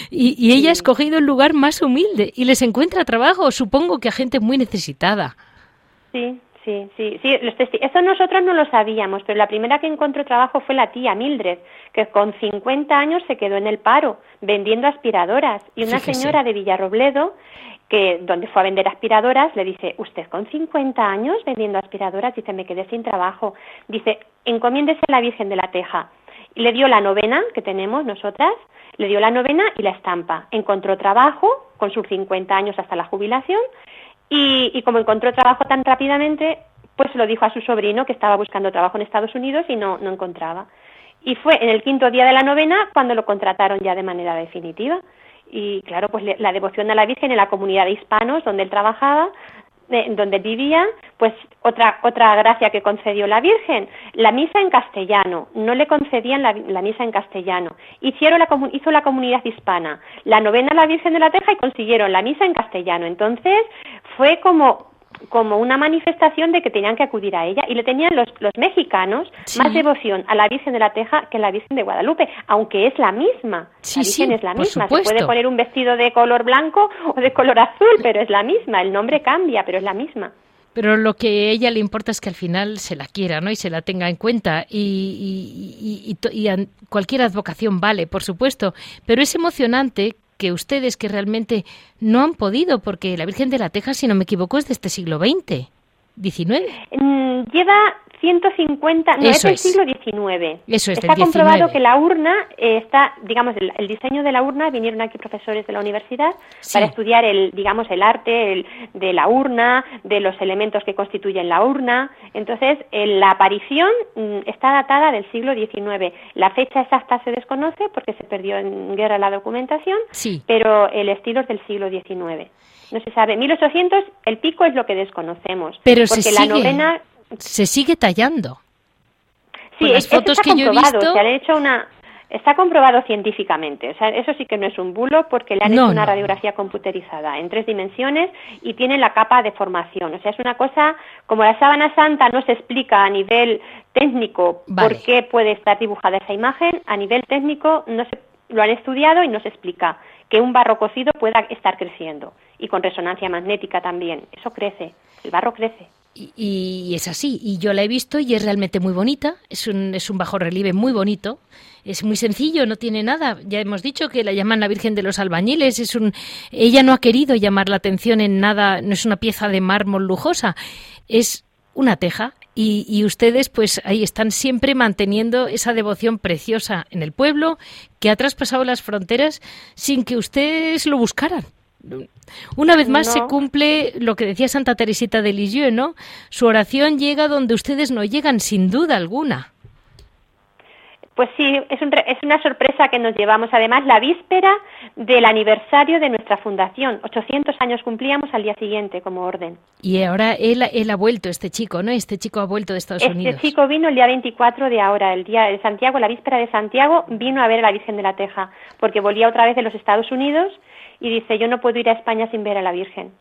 Y, y ella ha escogido el lugar más humilde y les encuentra trabajo, supongo que a gente muy necesitada. Sí, sí, sí, sí. Eso nosotros no lo sabíamos, pero la primera que encontró trabajo fue la tía Mildred, que con 50 años se quedó en el paro vendiendo aspiradoras. Y una Fíjese. señora de Villarrobledo, que donde fue a vender aspiradoras, le dice, usted con 50 años vendiendo aspiradoras, dice, me quedé sin trabajo. Dice, encomiéndese a la Virgen de la Teja. Le dio la novena que tenemos nosotras, le dio la novena y la estampa. Encontró trabajo con sus 50 años hasta la jubilación y, como encontró trabajo tan rápidamente, pues lo dijo a su sobrino que estaba buscando trabajo en Estados Unidos y no, no encontraba. Y fue en el quinto día de la novena cuando lo contrataron ya de manera definitiva. Y claro, pues la devoción a la Virgen en la comunidad de hispanos donde él trabajaba, donde él vivía, pues otra, otra gracia que concedió la Virgen, la misa en castellano, no le concedían la, la misa en castellano. Hicieron la, hizo la comunidad hispana la novena a la Virgen de la Teja y consiguieron la misa en castellano. Entonces fue como como una manifestación de que tenían que acudir a ella y le tenían los, los mexicanos Sí. más devoción a la Virgen de la Teja que a la Virgen de Guadalupe, aunque es la misma. Sí, la Virgen sí, es la misma. Se puede poner un vestido de color blanco o de color azul, pero es la misma. El nombre cambia, pero es la misma. Pero lo que a ella le importa es que al final se la quiera, ¿no? Y se la tenga en cuenta. Y, y- y- y cualquier advocación vale, por supuesto. Pero es emocionante que ustedes que realmente no han podido, porque la Virgen de la Teja, si no me equivoco, es de este siglo XX, XIX. Mm, lleva 150, no, es del siglo XIX. Eso es, del Está comprobado 19. que la urna eh, está, digamos, el, el diseño de la urna, vinieron aquí profesores de la universidad Sí. para estudiar el, digamos, el arte el- de la urna, de los elementos que constituyen la urna. Entonces, eh, la aparición mm, está datada del siglo XIX. La fecha exacta se desconoce porque se perdió en guerra la documentación, Sí. pero el estilo es del siglo XIX. No se sabe. 1800, el pico es lo que desconocemos. Pero se porque la sigue, novena se sigue tallando. Sí, Con las fotos que yo he visto- Se han hecho una, está comprobado científicamente. O sea, eso sí que no es un bulo porque le han No, hecho una no. radiografía computerizada en tres dimensiones y tiene la capa de formación. O sea, es una cosa como la sábana santa no se explica a nivel técnico Vale. por qué puede estar dibujada esa imagen. A nivel técnico no se lo han estudiado y no se explica que un barro cocido pueda estar creciendo y con resonancia magnética también. Eso crece, el barro crece. Y, es así, y yo la he visto y es realmente muy bonita, es un, es un bajo relieve muy bonito, es muy sencillo, no tiene nada. Ya hemos dicho que la llaman la Virgen de los Albañiles, es un, ella no ha querido llamar la atención en nada, no es una pieza de mármol lujosa, es una teja. Y, y ustedes, pues ahí están siempre manteniendo esa devoción preciosa en el pueblo que ha traspasado las fronteras sin que ustedes lo buscaran. Una vez más se cumple lo que decía Santa Teresita de Lisieux, ¿no? Su oración llega donde ustedes no llegan, sin duda alguna. Pues sí, es, es, una sorpresa que nos llevamos. Además, la víspera del aniversario de nuestra fundación. 800 años cumplíamos al día siguiente como orden. Y ahora él, él ha vuelto, este chico, ¿no? Este chico ha vuelto de Estados Unidos. Este chico vino el día 24 de ahora, el día de Santiago, la víspera de Santiago, vino a ver a la Virgen de la Teja, porque volvía otra vez de los Estados Unidos y dice, yo no puedo ir a España sin ver a la Virgen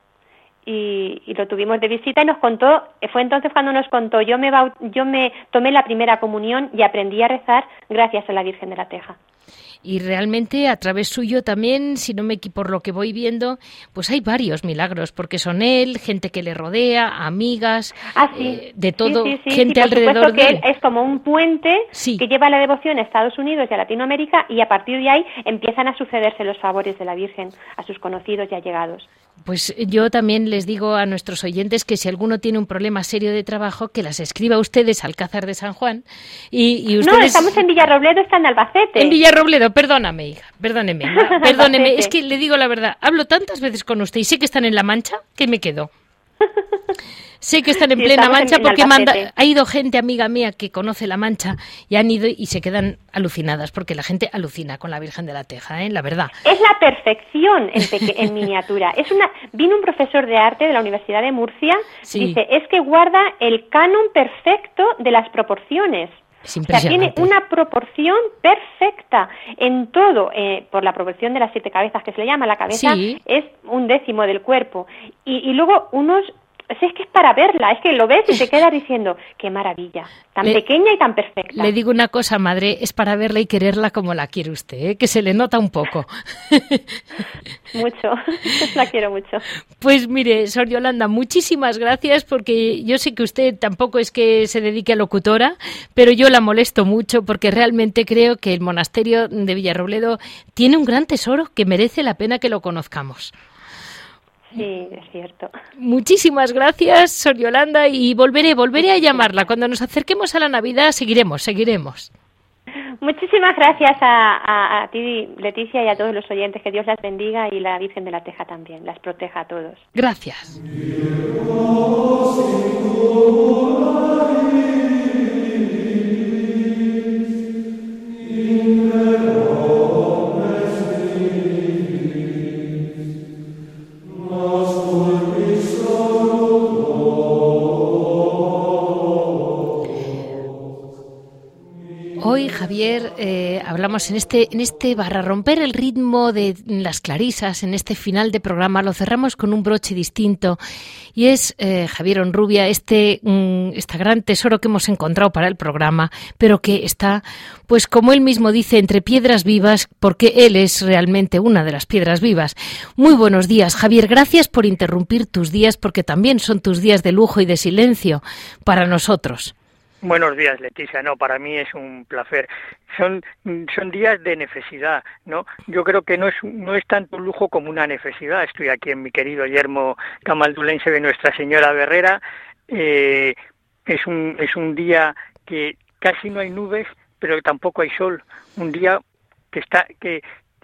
y, lo tuvimos de visita y nos contó, fue entonces cuando nos contó, yo me, yo me tomé la primera comunión y aprendí a rezar gracias a la Virgen de la Teja y realmente a través suyo también, si no me por lo que voy viendo, pues hay varios milagros, porque son él, gente que le rodea, amigas, ah, eh, de todo, gente alrededor de él. Es como un puente que lleva la devoción a Estados Unidos y a Latinoamérica y a partir de ahí empiezan a sucederse los favores de la Virgen a sus conocidos y allegados. Pues yo también les digo a nuestros oyentes que si alguno tiene un problema serio de trabajo, que las escriba ustedes al Cázar de San Juan. Y, ustedes... No, estamos en Villarrobledo, está en Albacete. En Villarrobledo, perdóname, hija, perdóneme, perdóneme. es que le digo la verdad, hablo tantas veces con usted y sé que están en La Mancha que me quedo. Sé que están en plena Mancha porque ha ido gente amiga mía que conoce la Mancha y han ido y se quedan alucinadas porque la gente alucina con la Virgen de la Teja, ¿eh? la verdad. Es la perfección en, miniatura. Es una vino un profesor de arte de la Universidad de Murcia, dice, es que guarda el canon perfecto de las proporciones. o sea, tiene una proporción perfecta en todo, eh, por la proporción de las siete cabezas que se le llama. La cabeza es un décimo del cuerpo. Y, y luego unos es que es para verla, es que lo ves y te quedas diciendo, qué maravilla, tan pequeña y tan perfecta. Le digo una cosa, madre, es para verla y quererla como la quiere usted, ¿eh? que se le nota un poco. mucho, la quiero mucho. Pues mire, Sor Yolanda, muchísimas gracias porque yo sé que usted tampoco es que se dedique a locutora, pero yo la molesto mucho porque realmente creo que el monasterio de Villarrobledo tiene un gran tesoro que merece la pena que lo conozcamos. Sí, es cierto. Muchísimas gracias, Sor Yolanda, y volveré, volveré a llamarla. Cuando nos acerquemos a la Navidad, seguiremos, seguiremos. Muchísimas gracias a, a, ti, Leticia, y a todos los oyentes. Que Dios las bendiga y la Virgen de la Teja también, las proteja a todos. Gracias. Hoy, Javier, eh, hablamos en este, en este barra romper el ritmo de las clarisas, en este final de programa, lo cerramos con un broche distinto y es, eh, Javier Onrubia, este, mm, este gran tesoro que hemos encontrado para el programa, pero que está, pues como él mismo dice, entre piedras vivas, porque él es realmente una de las piedras vivas. Muy buenos días, Javier, gracias por interrumpir tus días, porque también son tus días de lujo y de silencio para nosotros. Buenos días, Leticia. No, para mí es un placer. Son, son días de necesidad, ¿no? Yo creo que no es, no es tanto un lujo como una necesidad. Estoy aquí en mi querido yermo camaldulense de Nuestra Señora Berrera. Eh, es, un, es un día que casi no hay nubes, pero tampoco hay sol. Un día que está que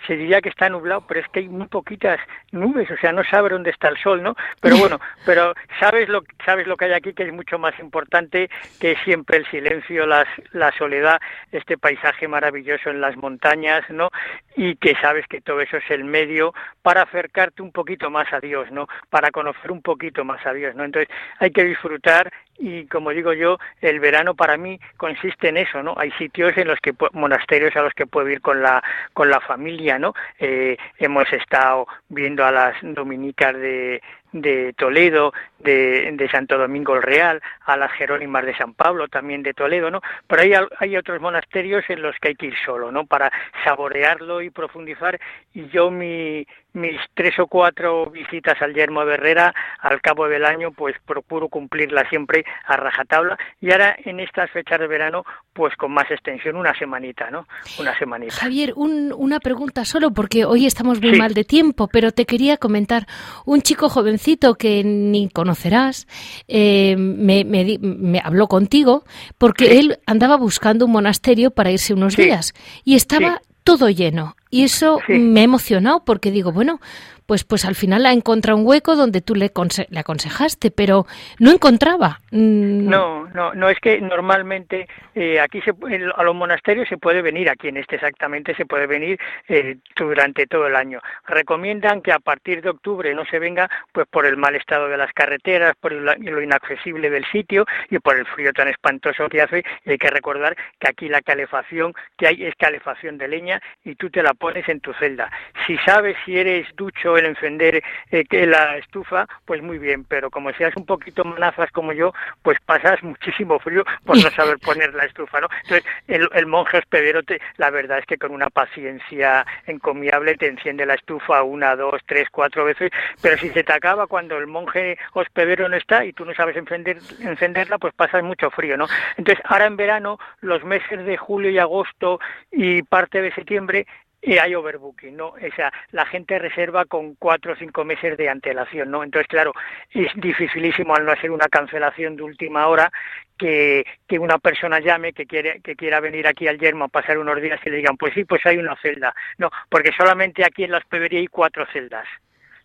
se diría que está nublado, pero es que hay muy poquitas nubes, o sea, no sabe dónde está el sol, ¿no? Pero bueno, pero sabes lo sabes lo que hay aquí que es mucho más importante que siempre el silencio, las, la soledad, este paisaje maravilloso en las montañas, ¿no? Y que sabes que todo eso es el medio para acercarte un poquito más a Dios, ¿no? Para conocer un poquito más a Dios, ¿no? Entonces, hay que disfrutar y como digo yo, el verano para mí consiste en eso, ¿no? Hay sitios en los que monasterios a los que puedo ir con la con la familia, ¿no? Eh, hemos estado viendo a las dominicas de de Toledo, de, de, Santo Domingo el Real, a las Jerónimas de San Pablo, también de Toledo, ¿no? Pero hay, hay otros monasterios en los que hay que ir solo, ¿no? Para saborearlo y profundizar. Y yo mi, mis tres o cuatro visitas al Yermo de Herrera al cabo del año, pues procuro cumplirla siempre a rajatabla. Y ahora en estas fechas de verano, pues con más extensión, una semanita, ¿no? Una semanita. Javier, una pregunta solo, porque hoy estamos muy mal de tiempo, pero te quería comentar. Un chico jovencito que ni conocerás eh, me, me, habló contigo porque él andaba buscando un monasterio para irse unos días y estaba todo lleno Y eso me ha emocionado porque digo, bueno, pues, pues al final ha encontrado un hueco donde tú le, le aconsejaste, pero no encontraba. Mm. No, no, no es que normalmente eh, aquí se, a los monasterios se puede venir, aquí en este exactamente se puede venir eh, durante todo el año. Recomiendan que a partir de octubre no se venga, pues por el mal estado de las carreteras, por lo inaccesible del sitio y por el frío tan espantoso que hace. Y hay que recordar que aquí la calefacción que hay es calefacción de leña y tú te la pones en tu celda. Si sabes si eres ducho el encender eh, la estufa, pues muy bien, pero como seas un poquito manazas como yo, pues pasas muchísimo frío por no saber poner la estufa, ¿no? Entonces, el, monje hospedero, te, la verdad es que con una paciencia encomiable te enciende la estufa una, dos, tres, cuatro veces, pero si se te acaba cuando el monje hospedero no está y tú no sabes encender, encenderla, pues pasas mucho frío, ¿no? Entonces, ahora en verano, los meses de julio y agosto y parte de septiembre y hay overbooking, ¿no? O sea, la gente reserva con cuatro o cinco meses de antelación, ¿no? Entonces, claro, es dificilísimo al no hacer una cancelación de última hora que, que una persona llame que quiere que quiera venir aquí al Yermo a pasar unos días y le digan, pues sí, pues hay una celda. No, porque solamente aquí en la hospedería hay cuatro celdas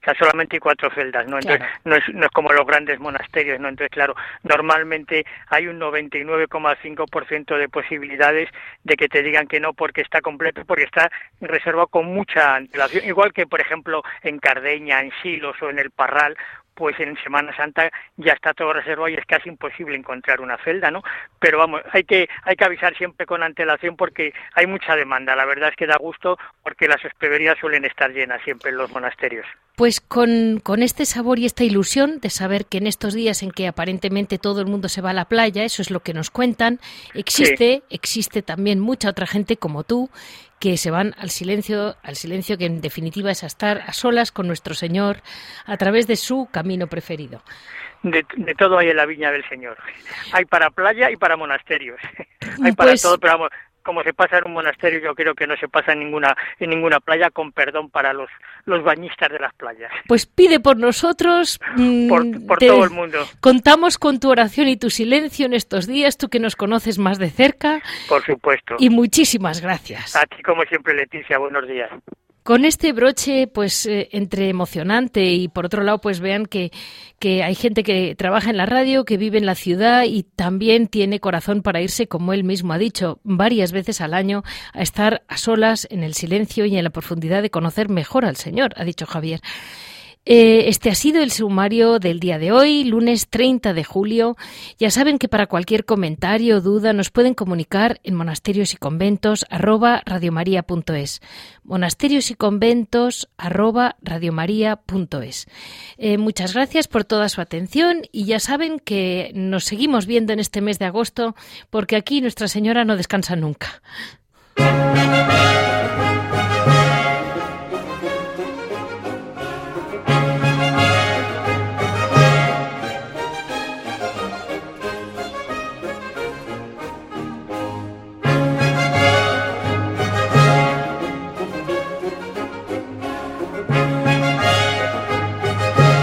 o sea, solamente hay cuatro celdas, ¿no? Entonces, no, es, no es como los grandes monasterios, ¿no? Entonces, claro, normalmente hay un 99,5% de posibilidades de que te digan que no porque está completo, porque está reservado con mucha antelación. Igual que, por ejemplo, en Cardeña, en Silos o en el Parral, pues en Semana Santa ya está todo reservado y es casi imposible encontrar una celda, ¿no? Pero vamos, hay que hay que avisar siempre con antelación porque hay mucha demanda. La verdad es que da gusto porque las hospederías suelen estar llenas siempre en los monasterios. Pues con, con, este sabor y esta ilusión de saber que en estos días en que aparentemente todo el mundo se va a la playa, eso es lo que nos cuentan, existe, existe también mucha otra gente como tú que se van al silencio, al silencio que en definitiva es a estar a solas con nuestro Señor a través de su camino preferido. De, todo hay en la viña del Señor. Hay para playa y para monasterios. hay para pues todo, pero vamos, como se pasa en un monasterio, yo creo que no se pasa en ninguna, en ninguna playa, con perdón para los, los bañistas de las playas. Pues pide por nosotros. Mm, por, todo el mundo. Contamos con tu oración y tu silencio en estos días, tú que nos conoces más de cerca. Por supuesto. Y muchísimas gracias. A ti, como siempre, Leticia, buenos días. Con este broche, pues eh, entre emocionante y por otro lado, pues vean que, que hay gente que trabaja en la radio, que vive en la ciudad y también tiene corazón para irse, como él mismo ha dicho, varias veces al año a estar a solas en el silencio y en la profundidad de conocer mejor al Señor, ha dicho Javier. Eh, este ha sido el sumario del día de hoy, lunes 30 de julio. Ya saben que para cualquier comentario o duda nos pueden comunicar en monasterios y conventos arroba radiomaria.es. Monasterios y conventos arroba radiomaria.es. Eh, muchas gracias por toda su atención y ya saben que nos seguimos viendo en este mes de agosto porque aquí Nuestra Señora no descansa nunca.